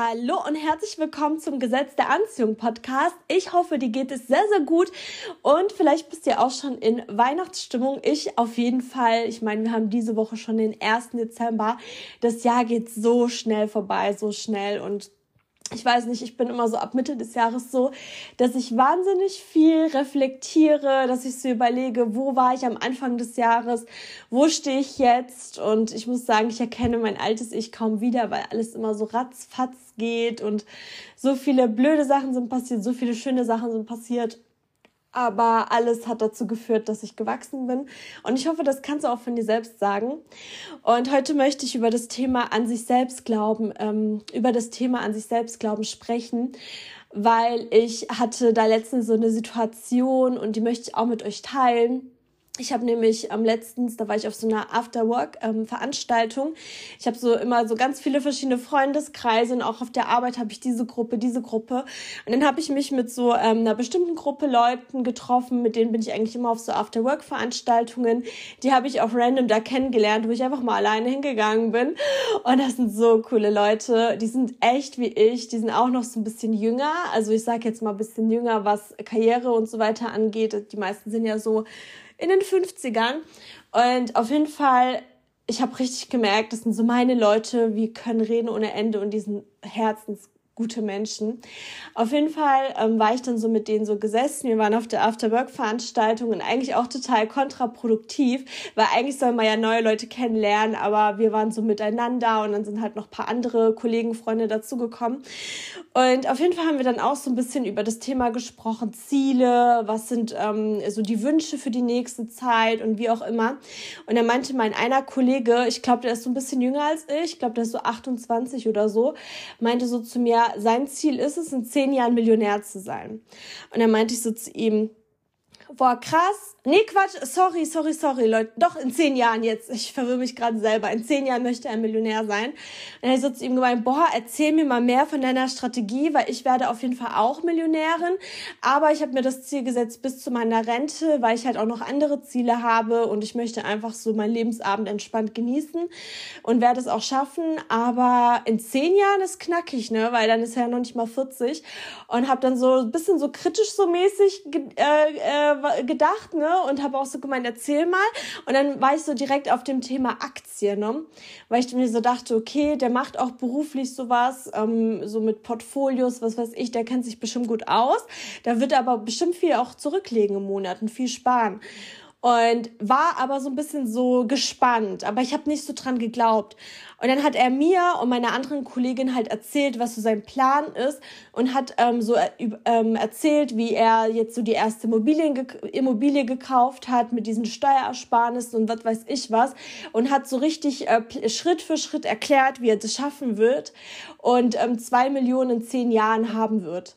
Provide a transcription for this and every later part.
Hallo und herzlich willkommen zum Gesetz der Anziehung Podcast. Ich hoffe, dir geht es sehr, sehr gut und vielleicht bist du auch schon in Weihnachtsstimmung. Ich auf jeden Fall. Ich meine, wir haben diese Woche schon den 1. Dezember. Das Jahr geht so schnell vorbei, so schnell und ich weiß nicht, ich bin immer so ab Mitte des Jahres so, dass ich wahnsinnig viel reflektiere, dass ich so überlege, wo war ich am Anfang des Jahres, wo stehe ich jetzt? Und ich muss sagen, ich erkenne mein altes Ich kaum wieder, weil alles immer so ratzfatz geht und so viele blöde Sachen sind passiert, so viele schöne Sachen sind passiert aber alles hat dazu geführt, dass ich gewachsen bin. Und ich hoffe, das kannst du auch von dir selbst sagen. Und heute möchte ich über das Thema an sich selbst glauben, ähm, über das Thema an sich selbst glauben sprechen, weil ich hatte da letztens so eine Situation und die möchte ich auch mit euch teilen. Ich habe nämlich am letztens, da war ich auf so einer Afterwork-Veranstaltung. Ähm, ich habe so immer so ganz viele verschiedene Freundeskreise und auch auf der Arbeit habe ich diese Gruppe, diese Gruppe. Und dann habe ich mich mit so ähm, einer bestimmten Gruppe Leuten getroffen, mit denen bin ich eigentlich immer auf so Afterwork-Veranstaltungen. Die habe ich auch random da kennengelernt, wo ich einfach mal alleine hingegangen bin. Und das sind so coole Leute. Die sind echt wie ich. Die sind auch noch so ein bisschen jünger. Also ich sage jetzt mal ein bisschen jünger, was Karriere und so weiter angeht. Die meisten sind ja so in den 50ern. Und auf jeden Fall, ich habe richtig gemerkt, das sind so meine Leute, wir können reden ohne Ende und diesen Herzens gute Menschen. Auf jeden Fall ähm, war ich dann so mit denen so gesessen. Wir waren auf der Afterwork-Veranstaltung und eigentlich auch total kontraproduktiv, weil eigentlich soll man ja neue Leute kennenlernen, aber wir waren so miteinander und dann sind halt noch ein paar andere Kollegen, Freunde dazugekommen. Und auf jeden Fall haben wir dann auch so ein bisschen über das Thema gesprochen, Ziele, was sind ähm, so die Wünsche für die nächste Zeit und wie auch immer. Und dann meinte mein einer Kollege, ich glaube, der ist so ein bisschen jünger als ich, ich glaube, der ist so 28 oder so, meinte so zu mir, sein Ziel ist es, in zehn Jahren Millionär zu sein. Und dann meinte ich so zu ihm, boah, krass. Nee, Quatsch, sorry, sorry, sorry, Leute. Doch, in zehn Jahren jetzt. Ich verwirre mich gerade selber. In zehn Jahren möchte er Millionär sein. Und dann habe ich so zu ihm gemeint, boah, erzähl mir mal mehr von deiner Strategie, weil ich werde auf jeden Fall auch Millionärin. Aber ich habe mir das Ziel gesetzt bis zu meiner Rente, weil ich halt auch noch andere Ziele habe und ich möchte einfach so meinen Lebensabend entspannt genießen und werde es auch schaffen. Aber in zehn Jahren ist knackig, ne? Weil dann ist er ja noch nicht mal 40 und habe dann so ein bisschen so kritisch so mäßig äh, äh, gedacht, ne? Und habe auch so gemeint, erzähl mal. Und dann war ich so direkt auf dem Thema Aktien, ne? Weil ich mir so dachte, okay, der macht auch beruflich sowas, ähm, so mit Portfolios, was weiß ich, der kennt sich bestimmt gut aus. Da wird er aber bestimmt viel auch zurücklegen im Monat und viel sparen und war aber so ein bisschen so gespannt, aber ich habe nicht so dran geglaubt. Und dann hat er mir und meiner anderen Kollegin halt erzählt, was so sein Plan ist und hat ähm, so äh, ähm, erzählt, wie er jetzt so die erste Immobilien Immobilie gekauft hat mit diesen Steuersparnissen und was weiß ich was und hat so richtig äh, Schritt für Schritt erklärt, wie er das schaffen wird und ähm, zwei Millionen in zehn Jahren haben wird.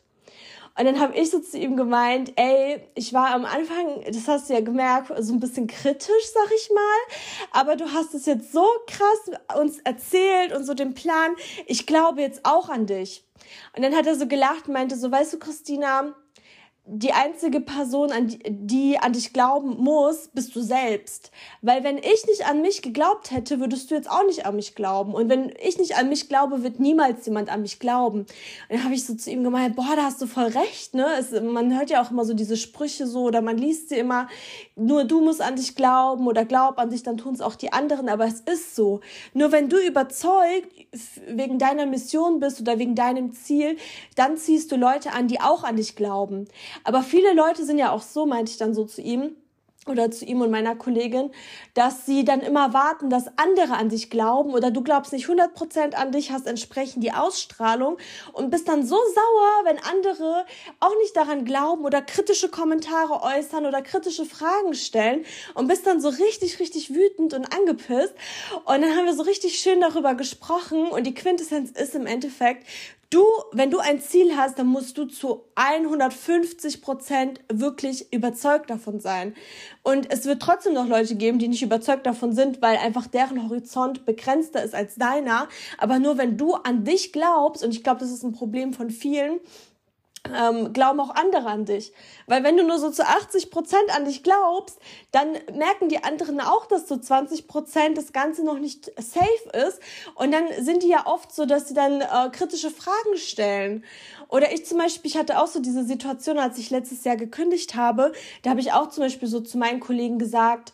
Und dann habe ich so zu ihm gemeint, ey, ich war am Anfang, das hast du ja gemerkt, so ein bisschen kritisch, sag ich mal. Aber du hast es jetzt so krass uns erzählt und so den Plan. Ich glaube jetzt auch an dich. Und dann hat er so gelacht und meinte so, weißt du, Christina, die einzige Person, an die, die an dich glauben muss, bist du selbst. Weil wenn ich nicht an mich geglaubt hätte, würdest du jetzt auch nicht an mich glauben. Und wenn ich nicht an mich glaube, wird niemals jemand an mich glauben. Und dann habe ich so zu ihm gemeint, boah, da hast du voll recht, ne? Es, man hört ja auch immer so diese Sprüche so oder man liest sie immer, nur du musst an dich glauben oder glaub an dich, dann tun es auch die anderen. Aber es ist so. Nur wenn du überzeugt wegen deiner Mission bist oder wegen deinem Ziel, dann ziehst du Leute an, die auch an dich glauben. Aber viele Leute sind ja auch so, meinte ich dann so zu ihm, oder zu ihm und meiner Kollegin, dass sie dann immer warten, dass andere an dich glauben oder du glaubst nicht 100% an dich, hast entsprechend die Ausstrahlung und bist dann so sauer, wenn andere auch nicht daran glauben oder kritische Kommentare äußern oder kritische Fragen stellen und bist dann so richtig, richtig wütend und angepisst. Und dann haben wir so richtig schön darüber gesprochen und die Quintessenz ist im Endeffekt, Du, wenn du ein Ziel hast, dann musst du zu 150 Prozent wirklich überzeugt davon sein. Und es wird trotzdem noch Leute geben, die nicht überzeugt davon sind, weil einfach deren Horizont begrenzter ist als deiner. Aber nur wenn du an dich glaubst, und ich glaube, das ist ein Problem von vielen, ähm, glauben auch andere an dich. Weil wenn du nur so zu 80 Prozent an dich glaubst, dann merken die anderen auch, dass so 20 Prozent das Ganze noch nicht safe ist. Und dann sind die ja oft so, dass sie dann äh, kritische Fragen stellen. Oder ich zum Beispiel, ich hatte auch so diese Situation, als ich letztes Jahr gekündigt habe, da habe ich auch zum Beispiel so zu meinen Kollegen gesagt,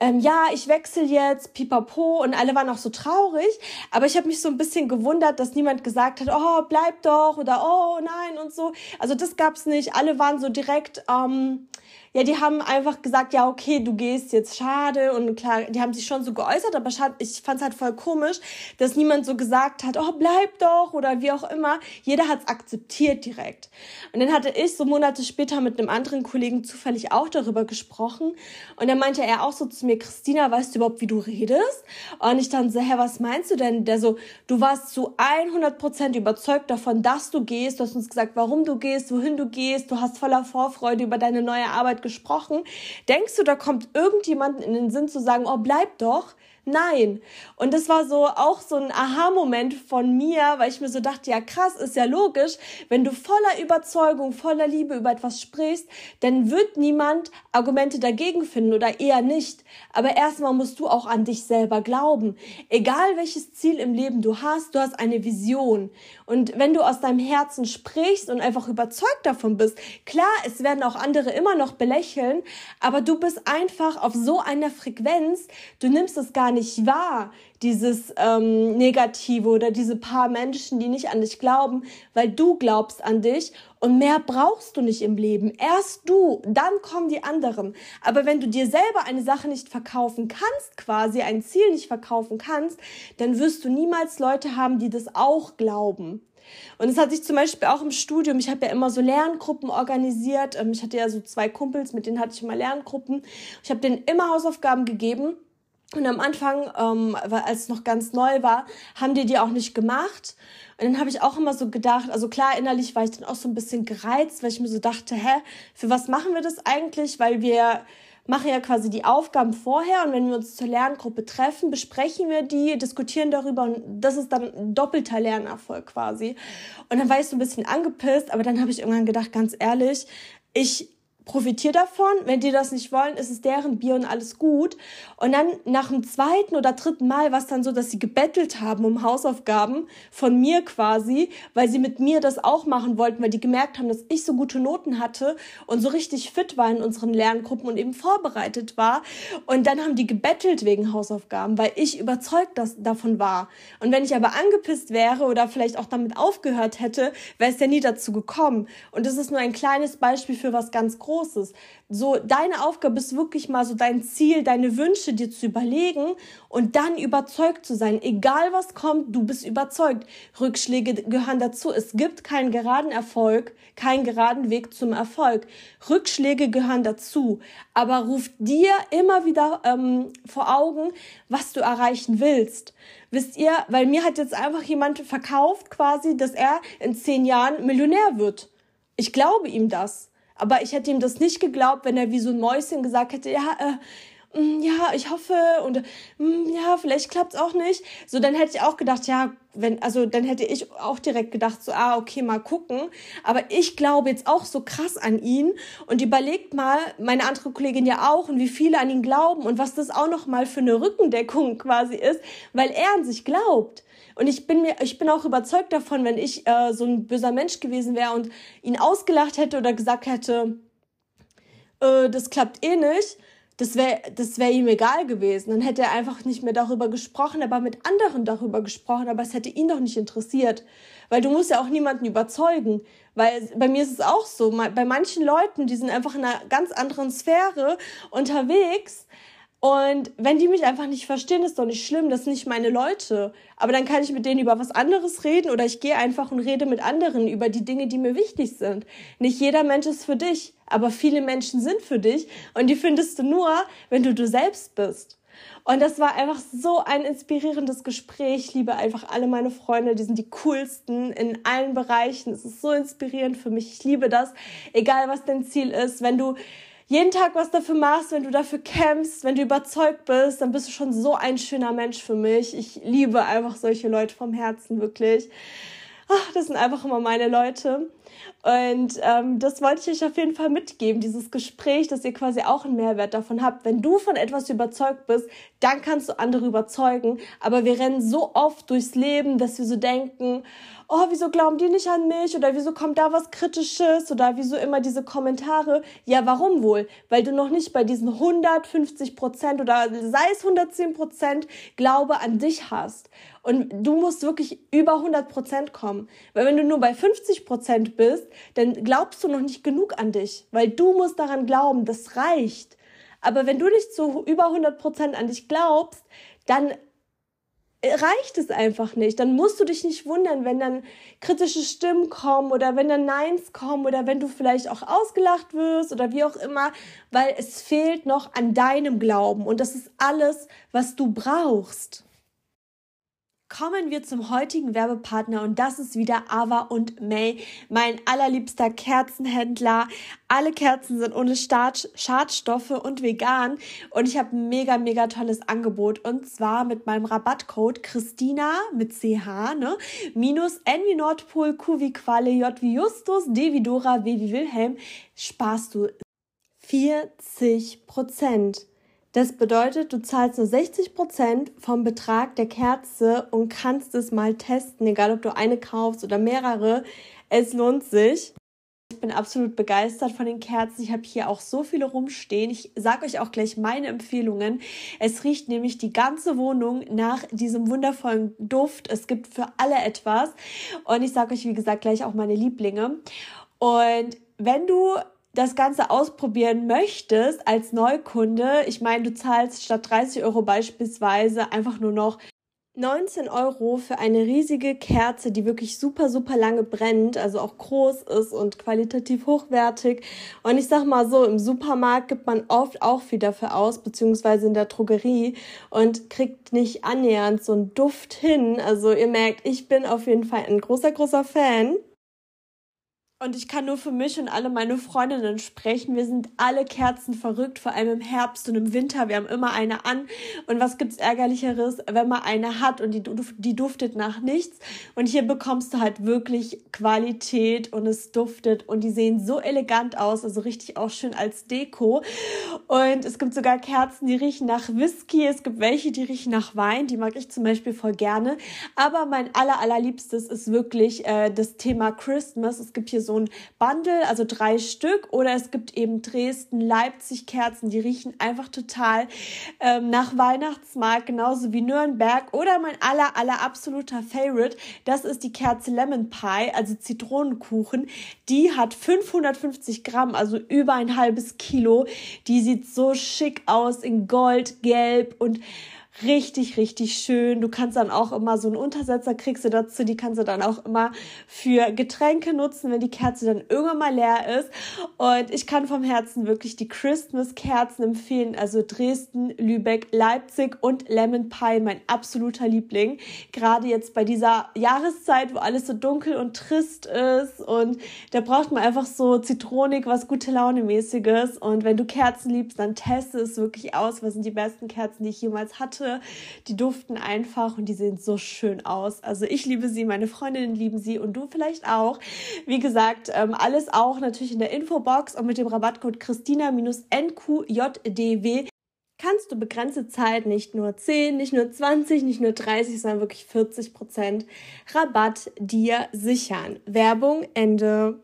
ähm, ja, ich wechsle jetzt, pipapo, und alle waren auch so traurig. Aber ich habe mich so ein bisschen gewundert, dass niemand gesagt hat, oh, bleib doch oder oh nein und so. Also das gab's nicht. Alle waren so direkt, ähm, ja, die haben einfach gesagt, ja, okay, du gehst jetzt, schade. Und klar, die haben sich schon so geäußert, aber ich fand es halt voll komisch, dass niemand so gesagt hat, oh, bleib doch oder wie auch immer. Jeder hat es akzeptiert direkt. Und dann hatte ich so Monate später mit einem anderen Kollegen zufällig auch darüber gesprochen. Und dann meinte er auch so zu mir, Christina, weißt du überhaupt, wie du redest? Und ich dann so, hä, was meinst du denn? Der so, du warst zu 100 Prozent überzeugt davon, dass du gehst. Du hast uns gesagt, warum du gehst, wohin du gehst. Du hast voller Vorfreude über deine neue Arbeit gesprochen. Denkst du, da kommt irgendjemand in den Sinn zu sagen, oh, bleib doch? Nein. Und das war so auch so ein Aha-Moment von mir, weil ich mir so dachte, ja krass, ist ja logisch, wenn du voller Überzeugung, voller Liebe über etwas sprichst, dann wird niemand Argumente dagegen finden oder eher nicht. Aber erstmal musst du auch an dich selber glauben. Egal welches Ziel im Leben du hast, du hast eine Vision. Und wenn du aus deinem Herzen sprichst und einfach überzeugt davon bist, klar, es werden auch andere immer noch belächeln, aber du bist einfach auf so einer Frequenz, du nimmst es gar nicht wahr, dieses ähm, Negative oder diese paar Menschen, die nicht an dich glauben, weil du glaubst an dich und mehr brauchst du nicht im Leben. Erst du, dann kommen die anderen. Aber wenn du dir selber eine Sache nicht verkaufen kannst, quasi ein Ziel nicht verkaufen kannst, dann wirst du niemals Leute haben, die das auch glauben. Und es hat sich zum Beispiel auch im Studium, ich habe ja immer so Lerngruppen organisiert. Ähm, ich hatte ja so zwei Kumpels, mit denen hatte ich immer Lerngruppen. Ich habe denen immer Hausaufgaben gegeben und am Anfang, ähm, als es noch ganz neu war, haben die die auch nicht gemacht. Und dann habe ich auch immer so gedacht, also klar, innerlich war ich dann auch so ein bisschen gereizt, weil ich mir so dachte, hä, für was machen wir das eigentlich? Weil wir machen ja quasi die Aufgaben vorher und wenn wir uns zur Lerngruppe treffen, besprechen wir die, diskutieren darüber und das ist dann doppelter Lernerfolg quasi. Und dann war ich so ein bisschen angepisst, aber dann habe ich irgendwann gedacht, ganz ehrlich, ich profitiere davon. Wenn die das nicht wollen, ist es deren Bier und alles gut. Und dann nach dem zweiten oder dritten Mal war es dann so, dass sie gebettelt haben um Hausaufgaben von mir quasi, weil sie mit mir das auch machen wollten, weil die gemerkt haben, dass ich so gute Noten hatte und so richtig fit war in unseren Lerngruppen und eben vorbereitet war. Und dann haben die gebettelt wegen Hausaufgaben, weil ich überzeugt das, davon war. Und wenn ich aber angepisst wäre oder vielleicht auch damit aufgehört hätte, wäre es ja nie dazu gekommen. Und das ist nur ein kleines Beispiel für was ganz Großes. Großes. So, deine Aufgabe ist wirklich mal so dein Ziel, deine Wünsche dir zu überlegen und dann überzeugt zu sein. Egal was kommt, du bist überzeugt. Rückschläge gehören dazu. Es gibt keinen geraden Erfolg, keinen geraden Weg zum Erfolg. Rückschläge gehören dazu. Aber ruf dir immer wieder ähm, vor Augen, was du erreichen willst. Wisst ihr, weil mir hat jetzt einfach jemand verkauft quasi, dass er in zehn Jahren Millionär wird. Ich glaube ihm das. Aber ich hätte ihm das nicht geglaubt, wenn er wie so ein Mäuschen gesagt hätte, ja, äh, ja, ich hoffe und mm, ja, vielleicht klappt's auch nicht. So, dann hätte ich auch gedacht, ja, wenn, also dann hätte ich auch direkt gedacht, so, ah, okay, mal gucken. Aber ich glaube jetzt auch so krass an ihn und überlegt mal, meine andere Kollegin ja auch und wie viele an ihn glauben und was das auch noch mal für eine Rückendeckung quasi ist, weil er an sich glaubt. Und ich bin mir, ich bin auch überzeugt davon, wenn ich äh, so ein böser Mensch gewesen wäre und ihn ausgelacht hätte oder gesagt hätte, äh, das klappt eh nicht, das wäre das wär ihm egal gewesen. Dann hätte er einfach nicht mehr darüber gesprochen, aber mit anderen darüber gesprochen, aber es hätte ihn doch nicht interessiert. Weil du musst ja auch niemanden überzeugen. Weil bei mir ist es auch so, bei manchen Leuten, die sind einfach in einer ganz anderen Sphäre unterwegs, und wenn die mich einfach nicht verstehen, ist doch nicht schlimm, das sind nicht meine Leute. Aber dann kann ich mit denen über was anderes reden oder ich gehe einfach und rede mit anderen über die Dinge, die mir wichtig sind. Nicht jeder Mensch ist für dich, aber viele Menschen sind für dich und die findest du nur, wenn du du selbst bist. Und das war einfach so ein inspirierendes Gespräch. Ich liebe einfach alle meine Freunde, die sind die coolsten in allen Bereichen. Es ist so inspirierend für mich. Ich liebe das, egal was dein Ziel ist. Wenn du jeden Tag was dafür machst, wenn du dafür kämpfst, wenn du überzeugt bist, dann bist du schon so ein schöner Mensch für mich. Ich liebe einfach solche Leute vom Herzen, wirklich. Ach, das sind einfach immer meine Leute. Und ähm, das wollte ich euch auf jeden Fall mitgeben, dieses Gespräch, dass ihr quasi auch einen Mehrwert davon habt. Wenn du von etwas überzeugt bist, dann kannst du andere überzeugen. Aber wir rennen so oft durchs Leben, dass wir so denken, oh, wieso glauben die nicht an mich? Oder wieso kommt da was Kritisches? Oder wieso immer diese Kommentare? Ja, warum wohl? Weil du noch nicht bei diesen 150 Prozent oder sei es 110 Prozent Glaube an dich hast. Und du musst wirklich über 100 Prozent kommen. Weil wenn du nur bei 50 Prozent bist, dann glaubst du noch nicht genug an dich. Weil du musst daran glauben, das reicht. Aber wenn du nicht zu über 100 Prozent an dich glaubst, dann reicht es einfach nicht. Dann musst du dich nicht wundern, wenn dann kritische Stimmen kommen oder wenn dann Neins kommen oder wenn du vielleicht auch ausgelacht wirst oder wie auch immer, weil es fehlt noch an deinem Glauben und das ist alles, was du brauchst. Kommen wir zum heutigen Werbepartner und das ist wieder Ava und May, mein allerliebster Kerzenhändler. Alle Kerzen sind ohne Schadstoffe und vegan und ich habe ein mega, mega tolles Angebot und zwar mit meinem Rabattcode Christina mit CH, ne, minus N wie Nordpol, Q wie Qualle, J wie Justus, D wie Dora, W wie Wilhelm, sparst du 40 Prozent. Das bedeutet, du zahlst nur 60 Prozent vom Betrag der Kerze und kannst es mal testen, egal ob du eine kaufst oder mehrere. Es lohnt sich. Ich bin absolut begeistert von den Kerzen. Ich habe hier auch so viele rumstehen. Ich sage euch auch gleich meine Empfehlungen. Es riecht nämlich die ganze Wohnung nach diesem wundervollen Duft. Es gibt für alle etwas. Und ich sage euch, wie gesagt, gleich auch meine Lieblinge. Und wenn du das Ganze ausprobieren möchtest als Neukunde, ich meine, du zahlst statt 30 Euro beispielsweise einfach nur noch 19 Euro für eine riesige Kerze, die wirklich super, super lange brennt, also auch groß ist und qualitativ hochwertig. Und ich sag mal so, im Supermarkt gibt man oft auch viel dafür aus, beziehungsweise in der Drogerie und kriegt nicht annähernd so einen Duft hin. Also ihr merkt, ich bin auf jeden Fall ein großer, großer Fan. Und ich kann nur für mich und alle meine Freundinnen sprechen. Wir sind alle Kerzen verrückt, vor allem im Herbst und im Winter. Wir haben immer eine an. Und was gibt's ärgerlicheres, wenn man eine hat und die, die duftet nach nichts. Und hier bekommst du halt wirklich Qualität und es duftet und die sehen so elegant aus, also richtig auch schön als Deko. Und es gibt sogar Kerzen, die riechen nach Whisky. Es gibt welche, die riechen nach Wein. Die mag ich zum Beispiel voll gerne. Aber mein aller, allerliebstes ist wirklich äh, das Thema Christmas. Es gibt hier so so ein Bundle, also drei Stück. Oder es gibt eben Dresden, Leipzig Kerzen, die riechen einfach total ähm, nach Weihnachtsmarkt, genauso wie Nürnberg. Oder mein aller, aller absoluter Favorite, das ist die Kerze Lemon Pie, also Zitronenkuchen. Die hat 550 Gramm, also über ein halbes Kilo. Die sieht so schick aus in Gold, Gelb und richtig, richtig schön. Du kannst dann auch immer so einen Untersetzer kriegst du dazu, die kannst du dann auch immer für Getränke nutzen, wenn die Kerze dann irgendwann mal leer ist. Und ich kann vom Herzen wirklich die Christmas-Kerzen empfehlen. Also Dresden, Lübeck, Leipzig und Lemon Pie, mein absoluter Liebling. Gerade jetzt bei dieser Jahreszeit, wo alles so dunkel und trist ist und da braucht man einfach so zitronig, was gute Laune mäßiges. Und wenn du Kerzen liebst, dann teste es wirklich aus. Was sind die besten Kerzen, die ich jemals hatte? Die duften einfach und die sehen so schön aus. Also ich liebe sie, meine Freundinnen lieben sie und du vielleicht auch. Wie gesagt, ähm, alles auch natürlich in der Infobox und mit dem Rabattcode Christina-NQJDW kannst du begrenzte Zeit nicht nur 10, nicht nur 20, nicht nur 30, sondern wirklich 40 Prozent Rabatt dir sichern. Werbung Ende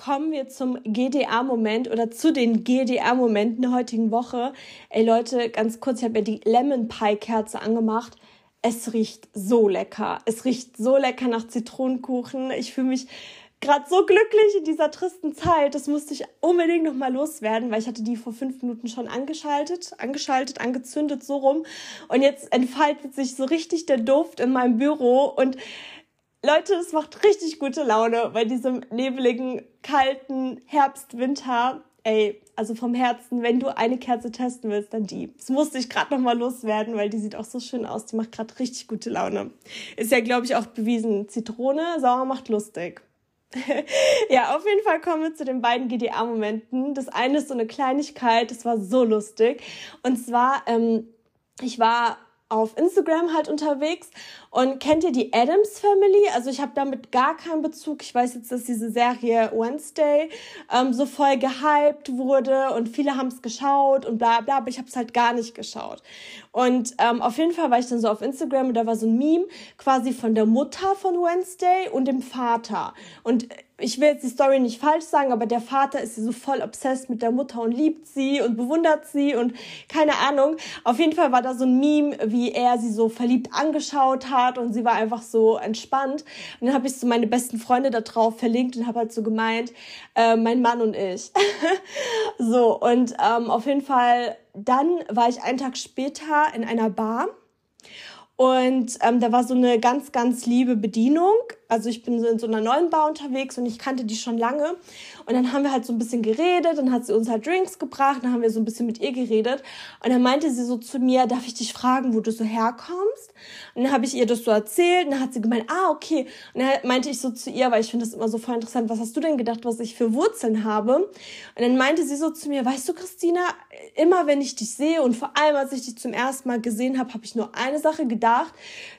kommen wir zum GDA-Moment oder zu den GDA-Momenten der heutigen Woche. Ey Leute, ganz kurz, ich habe mir die Lemon Pie Kerze angemacht. Es riecht so lecker. Es riecht so lecker nach Zitronenkuchen. Ich fühle mich gerade so glücklich in dieser tristen Zeit. Das musste ich unbedingt noch mal loswerden, weil ich hatte die vor fünf Minuten schon angeschaltet, angeschaltet, angezündet, so rum. Und jetzt entfaltet sich so richtig der Duft in meinem Büro und Leute, es macht richtig gute Laune bei diesem nebeligen, kalten Herbst, Winter. Ey, also vom Herzen, wenn du eine Kerze testen willst, dann die. Das musste ich gerade noch mal loswerden, weil die sieht auch so schön aus. Die macht gerade richtig gute Laune. Ist ja, glaube ich, auch bewiesen. Zitrone, sauer macht lustig. ja, auf jeden Fall kommen wir zu den beiden GDA-Momenten. Das eine ist so eine Kleinigkeit, das war so lustig. Und zwar, ähm, ich war auf Instagram halt unterwegs. Und kennt ihr die Adams Family? Also ich habe damit gar keinen Bezug. Ich weiß jetzt, dass diese Serie Wednesday ähm, so voll gehypt wurde und viele haben es geschaut und bla bla, aber ich habe es halt gar nicht geschaut. Und ähm, auf jeden Fall war ich dann so auf Instagram und da war so ein Meme quasi von der Mutter von Wednesday und dem Vater. Und ich will jetzt die Story nicht falsch sagen, aber der Vater ist so voll obsessed mit der Mutter und liebt sie und bewundert sie und keine Ahnung. Auf jeden Fall war da so ein Meme, wie er sie so verliebt angeschaut hat und sie war einfach so entspannt. Und dann habe ich so meine besten Freunde da drauf verlinkt und habe halt so gemeint, äh, mein Mann und ich. so, und ähm, auf jeden Fall, dann war ich einen Tag später in einer Bar. Und ähm, da war so eine ganz, ganz liebe Bedienung also ich bin so in so einer neuen Bar unterwegs und ich kannte die schon lange. Und dann haben wir halt so ein bisschen geredet, dann hat sie uns halt Drinks gebracht, dann haben wir so ein bisschen mit ihr geredet. Und dann meinte sie so zu mir, darf ich dich fragen, wo du so herkommst? Und dann habe ich ihr das so erzählt und dann hat sie gemeint, ah, okay. Und dann meinte ich so zu ihr, weil ich finde das immer so voll interessant, was hast du denn gedacht, was ich für Wurzeln habe? Und dann meinte sie so zu mir, weißt du, Christina, immer wenn ich dich sehe und vor allem als ich dich zum ersten Mal gesehen habe, habe ich nur eine Sache gedacht,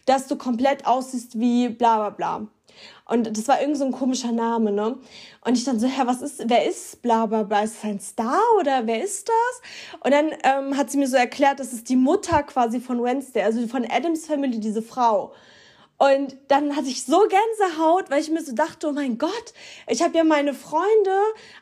dass du komplett aussiehst wie bla bla bla. Und das war irgend so ein komischer Name, ne? Und ich dann so, Herr, was ist, wer ist bla bla bla? Ist das ein Star oder wer ist das? Und dann ähm, hat sie mir so erklärt, das ist die Mutter quasi von Wednesday, also von Adams Family, diese Frau. Und dann hatte ich so Gänsehaut, weil ich mir so dachte, oh mein Gott, ich habe ja meine Freunde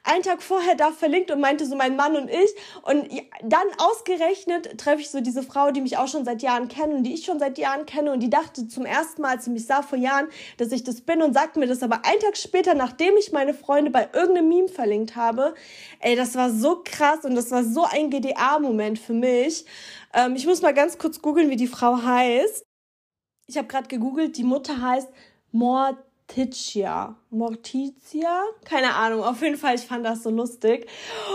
einen Tag vorher da verlinkt und meinte so mein Mann und ich. Und dann ausgerechnet treffe ich so diese Frau, die mich auch schon seit Jahren kennt und die ich schon seit Jahren kenne. Und die dachte zum ersten Mal, als sie mich sah vor Jahren, dass ich das bin und sagte mir das aber einen Tag später, nachdem ich meine Freunde bei irgendeinem Meme verlinkt habe. Ey, das war so krass und das war so ein GDA-Moment für mich. Ähm, ich muss mal ganz kurz googeln, wie die Frau heißt ich habe gerade gegoogelt, die Mutter heißt Morticia. Morticia? Keine Ahnung. Auf jeden Fall, ich fand das so lustig.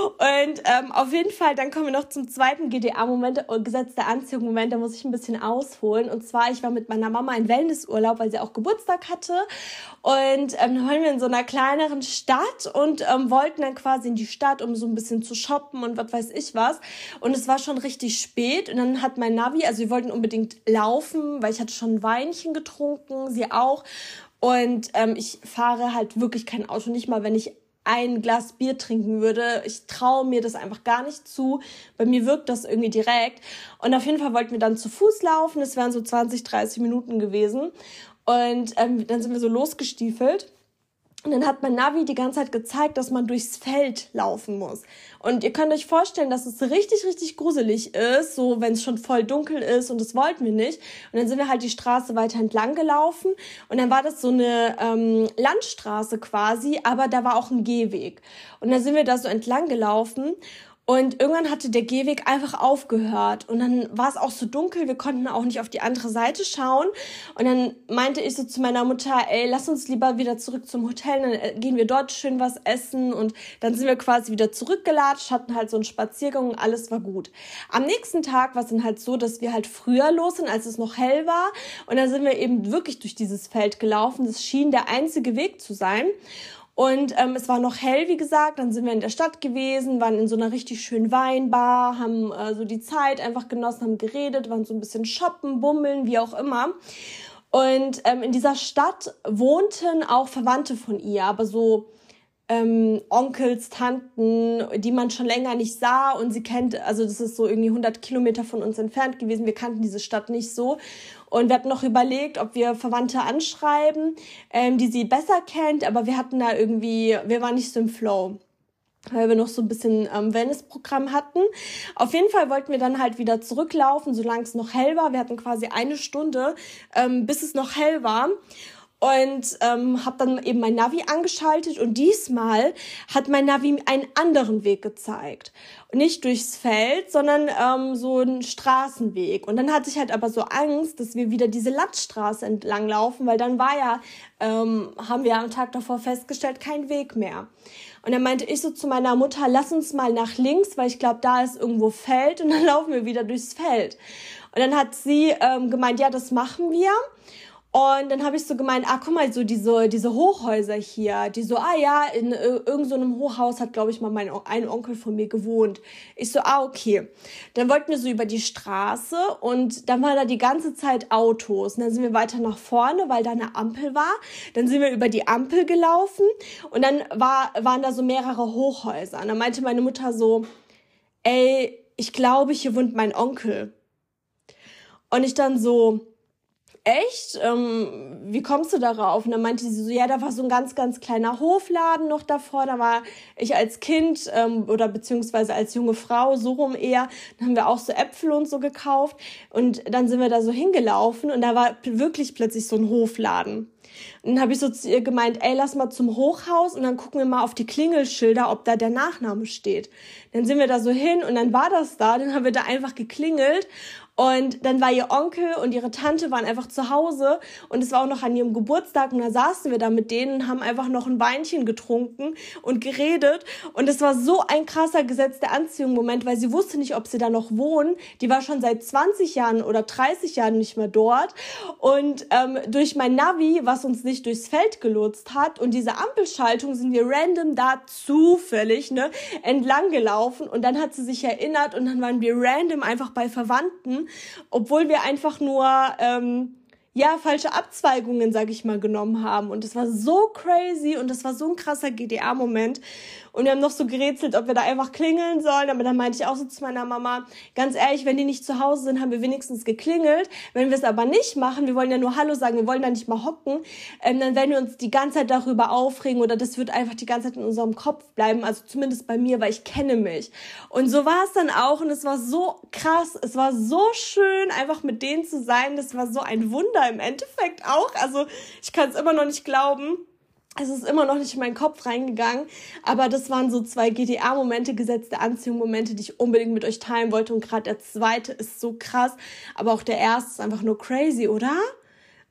Und ähm, auf jeden Fall, dann kommen wir noch zum zweiten GDA-Moment, äh, Gesetz der Anziehung-Moment. Da muss ich ein bisschen ausholen. Und zwar, ich war mit meiner Mama in Wellnessurlaub, weil sie auch Geburtstag hatte. Und ähm, dann waren wir in so einer kleineren Stadt und ähm, wollten dann quasi in die Stadt, um so ein bisschen zu shoppen und was weiß ich was. Und es war schon richtig spät. Und dann hat mein Navi, also wir wollten unbedingt laufen, weil ich hatte schon ein Weinchen getrunken, sie auch. Und ähm, ich fahre halt wirklich kein Auto, nicht mal wenn ich ein Glas Bier trinken würde. Ich traue mir das einfach gar nicht zu. Bei mir wirkt das irgendwie direkt. Und auf jeden Fall wollten wir dann zu Fuß laufen. Es wären so 20, 30 Minuten gewesen. Und ähm, dann sind wir so losgestiefelt. Und dann hat mein Navi die ganze Zeit gezeigt, dass man durchs Feld laufen muss. Und ihr könnt euch vorstellen, dass es richtig, richtig gruselig ist, so wenn es schon voll dunkel ist und das wollten wir nicht. Und dann sind wir halt die Straße weiter entlang gelaufen und dann war das so eine ähm, Landstraße quasi, aber da war auch ein Gehweg. Und dann sind wir da so entlang gelaufen und irgendwann hatte der Gehweg einfach aufgehört. Und dann war es auch so dunkel, wir konnten auch nicht auf die andere Seite schauen. Und dann meinte ich so zu meiner Mutter, ey, lass uns lieber wieder zurück zum Hotel, dann äh, gehen wir dort schön was essen. Und dann sind wir quasi wieder zurückgelatscht, hatten halt so einen Spaziergang und alles war gut. Am nächsten Tag war es dann halt so, dass wir halt früher los sind, als es noch hell war. Und dann sind wir eben wirklich durch dieses Feld gelaufen. Das schien der einzige Weg zu sein. Und ähm, es war noch hell, wie gesagt. Dann sind wir in der Stadt gewesen, waren in so einer richtig schönen Weinbar, haben äh, so die Zeit einfach genossen, haben geredet, waren so ein bisschen shoppen, bummeln, wie auch immer. Und ähm, in dieser Stadt wohnten auch Verwandte von ihr, aber so ähm, Onkels, Tanten, die man schon länger nicht sah und sie kennt, also das ist so irgendwie 100 Kilometer von uns entfernt gewesen. Wir kannten diese Stadt nicht so und wir hatten noch überlegt, ob wir Verwandte anschreiben, ähm, die sie besser kennt, aber wir hatten da irgendwie, wir waren nicht so im Flow weil wir noch so ein bisschen ähm, Wellness-Programm hatten. Auf jeden Fall wollten wir dann halt wieder zurücklaufen, solange es noch hell war. Wir hatten quasi eine Stunde, ähm, bis es noch hell war und ähm, habe dann eben mein Navi angeschaltet und diesmal hat mein Navi einen anderen Weg gezeigt. Nicht durchs Feld, sondern ähm, so einen Straßenweg. Und dann hatte ich halt aber so Angst, dass wir wieder diese Landstraße entlang laufen, weil dann war ja, ähm, haben wir am Tag davor festgestellt, kein Weg mehr. Und dann meinte ich so zu meiner Mutter, lass uns mal nach links, weil ich glaube, da ist irgendwo Feld und dann laufen wir wieder durchs Feld. Und dann hat sie ähm, gemeint, ja, das machen wir. Und dann habe ich so gemeint, ah, guck mal, so diese, diese Hochhäuser hier, die so, ah ja, in äh, irgendeinem so Hochhaus hat, glaube ich, mal mein ein Onkel von mir gewohnt. Ich so, ah, okay. Dann wollten wir so über die Straße und dann waren da die ganze Zeit Autos. Und dann sind wir weiter nach vorne, weil da eine Ampel war. Dann sind wir über die Ampel gelaufen und dann war, waren da so mehrere Hochhäuser. Und dann meinte meine Mutter so, ey, ich glaube, hier wohnt mein Onkel. Und ich dann so, echt? Ähm, wie kommst du darauf? Und dann meinte sie so, ja, da war so ein ganz, ganz kleiner Hofladen noch davor. Da war ich als Kind ähm, oder beziehungsweise als junge Frau, so rum eher. Dann haben wir auch so Äpfel und so gekauft. Und dann sind wir da so hingelaufen und da war wirklich plötzlich so ein Hofladen. Und dann habe ich so zu ihr gemeint, ey, lass mal zum Hochhaus und dann gucken wir mal auf die Klingelschilder, ob da der Nachname steht. Dann sind wir da so hin und dann war das da, dann haben wir da einfach geklingelt und dann war ihr Onkel und ihre Tante waren einfach zu Hause. Und es war auch noch an ihrem Geburtstag. Und da saßen wir da mit denen und haben einfach noch ein Weinchen getrunken und geredet. Und es war so ein krasser gesetzter Anziehung-Moment, weil sie wusste nicht, ob sie da noch wohnen. Die war schon seit 20 Jahren oder 30 Jahren nicht mehr dort. Und ähm, durch mein Navi, was uns nicht durchs Feld gelotst hat und diese Ampelschaltung sind wir random da zufällig ne, entlang gelaufen. Und dann hat sie sich erinnert und dann waren wir random einfach bei Verwandten obwohl wir einfach nur ähm, ja, falsche Abzweigungen, sag ich mal, genommen haben. Und das war so crazy und das war so ein krasser GDA-Moment. Und wir haben noch so gerätselt, ob wir da einfach klingeln sollen. Aber dann meinte ich auch so zu meiner Mama, ganz ehrlich, wenn die nicht zu Hause sind, haben wir wenigstens geklingelt. Wenn wir es aber nicht machen, wir wollen ja nur Hallo sagen, wir wollen da nicht mal hocken, ähm, dann werden wir uns die ganze Zeit darüber aufregen oder das wird einfach die ganze Zeit in unserem Kopf bleiben. Also zumindest bei mir, weil ich kenne mich. Und so war es dann auch und es war so krass, es war so schön, einfach mit denen zu sein. Das war so ein Wunder im Endeffekt auch. Also ich kann es immer noch nicht glauben es ist immer noch nicht in meinen Kopf reingegangen, aber das waren so zwei GTA-Momente, gesetzte Anziehung-Momente, die ich unbedingt mit euch teilen wollte. Und gerade der zweite ist so krass, aber auch der erste ist einfach nur crazy, oder?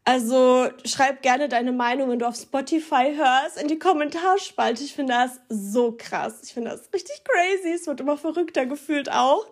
Also schreib gerne deine Meinung, wenn du auf Spotify hörst, in die Kommentarspalte. Ich finde das so krass. Ich finde das richtig crazy. Es wird immer verrückter gefühlt auch.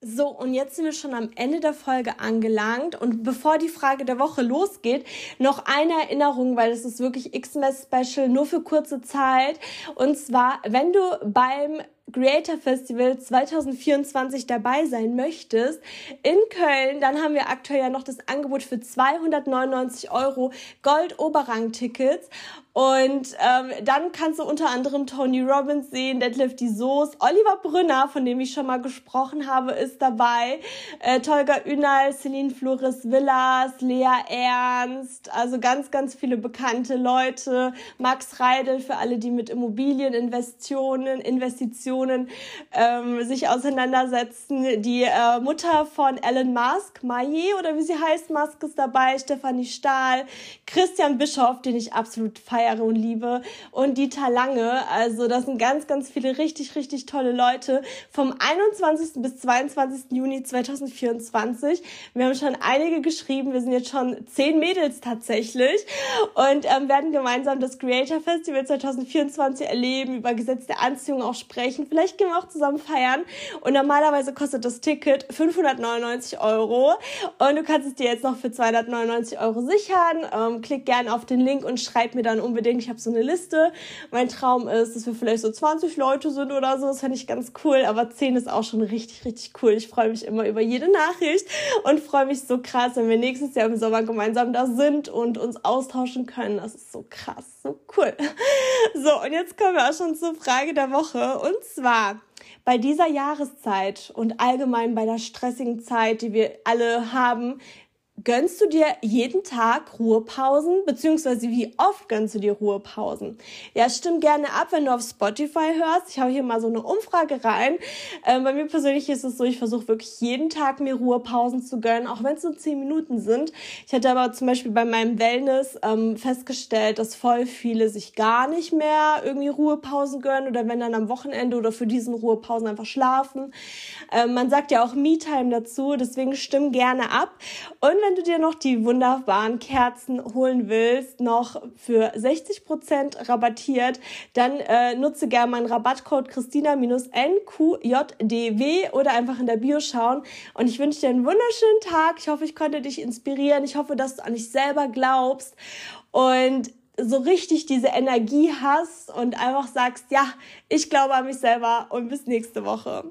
So, und jetzt sind wir schon am Ende der Folge angelangt. Und bevor die Frage der Woche losgeht, noch eine Erinnerung, weil es ist wirklich X-Mess Special, nur für kurze Zeit. Und zwar, wenn du beim Creator Festival 2024 dabei sein möchtest in Köln, dann haben wir aktuell ja noch das Angebot für 299 Euro Gold Oberrang Tickets und ähm, dann kannst du unter anderem Tony Robbins sehen, Deadlift die Soos, Oliver Brünner, von dem ich schon mal gesprochen habe, ist dabei, äh, Tolga Ünal, Celine Flores Villas, Lea Ernst, also ganz, ganz viele bekannte Leute, Max Reidel für alle, die mit Immobilieninvestitionen, Investitionen ähm, sich auseinandersetzen, die äh, Mutter von Elon Musk, Maye oder wie sie heißt, Musk ist dabei, Stefanie Stahl, Christian Bischoff, den ich absolut feiere, Jahre und Liebe und Dieter Lange. Also das sind ganz, ganz viele richtig, richtig tolle Leute vom 21. bis 22. Juni 2024. Wir haben schon einige geschrieben. Wir sind jetzt schon zehn Mädels tatsächlich und ähm, werden gemeinsam das Creator Festival 2024 erleben, über gesetzte Anziehung auch sprechen. Vielleicht gehen wir auch zusammen feiern. Und normalerweise kostet das Ticket 599 Euro und du kannst es dir jetzt noch für 299 Euro sichern. Ähm, klick gerne auf den Link und schreib mir dann unbedingt, ich habe so eine Liste. Mein Traum ist, dass wir vielleicht so 20 Leute sind oder so. Das fände ich ganz cool. Aber 10 ist auch schon richtig, richtig cool. Ich freue mich immer über jede Nachricht und freue mich so krass, wenn wir nächstes Jahr im Sommer gemeinsam da sind und uns austauschen können. Das ist so krass, so cool. So, und jetzt kommen wir auch schon zur Frage der Woche. Und zwar, bei dieser Jahreszeit und allgemein bei der stressigen Zeit, die wir alle haben, Gönnst du dir jeden Tag Ruhepausen? Beziehungsweise wie oft gönnst du dir Ruhepausen? Ja, stimm gerne ab, wenn du auf Spotify hörst. Ich hau hier mal so eine Umfrage rein. Ähm, bei mir persönlich ist es so, ich versuche wirklich jeden Tag mir Ruhepausen zu gönnen, auch wenn es nur zehn Minuten sind. Ich hatte aber zum Beispiel bei meinem Wellness ähm, festgestellt, dass voll viele sich gar nicht mehr irgendwie Ruhepausen gönnen oder wenn dann am Wochenende oder für diesen Ruhepausen einfach schlafen. Ähm, man sagt ja auch Me-Time dazu, deswegen stimm gerne ab. Und wenn du dir noch die wunderbaren Kerzen holen willst, noch für 60% rabattiert, dann äh, nutze gerne meinen Rabattcode Christina-NQJDW oder einfach in der Bio schauen. Und ich wünsche dir einen wunderschönen Tag. Ich hoffe, ich konnte dich inspirieren. Ich hoffe, dass du an dich selber glaubst. Und so richtig diese Energie hast und einfach sagst, ja, ich glaube an mich selber und bis nächste Woche.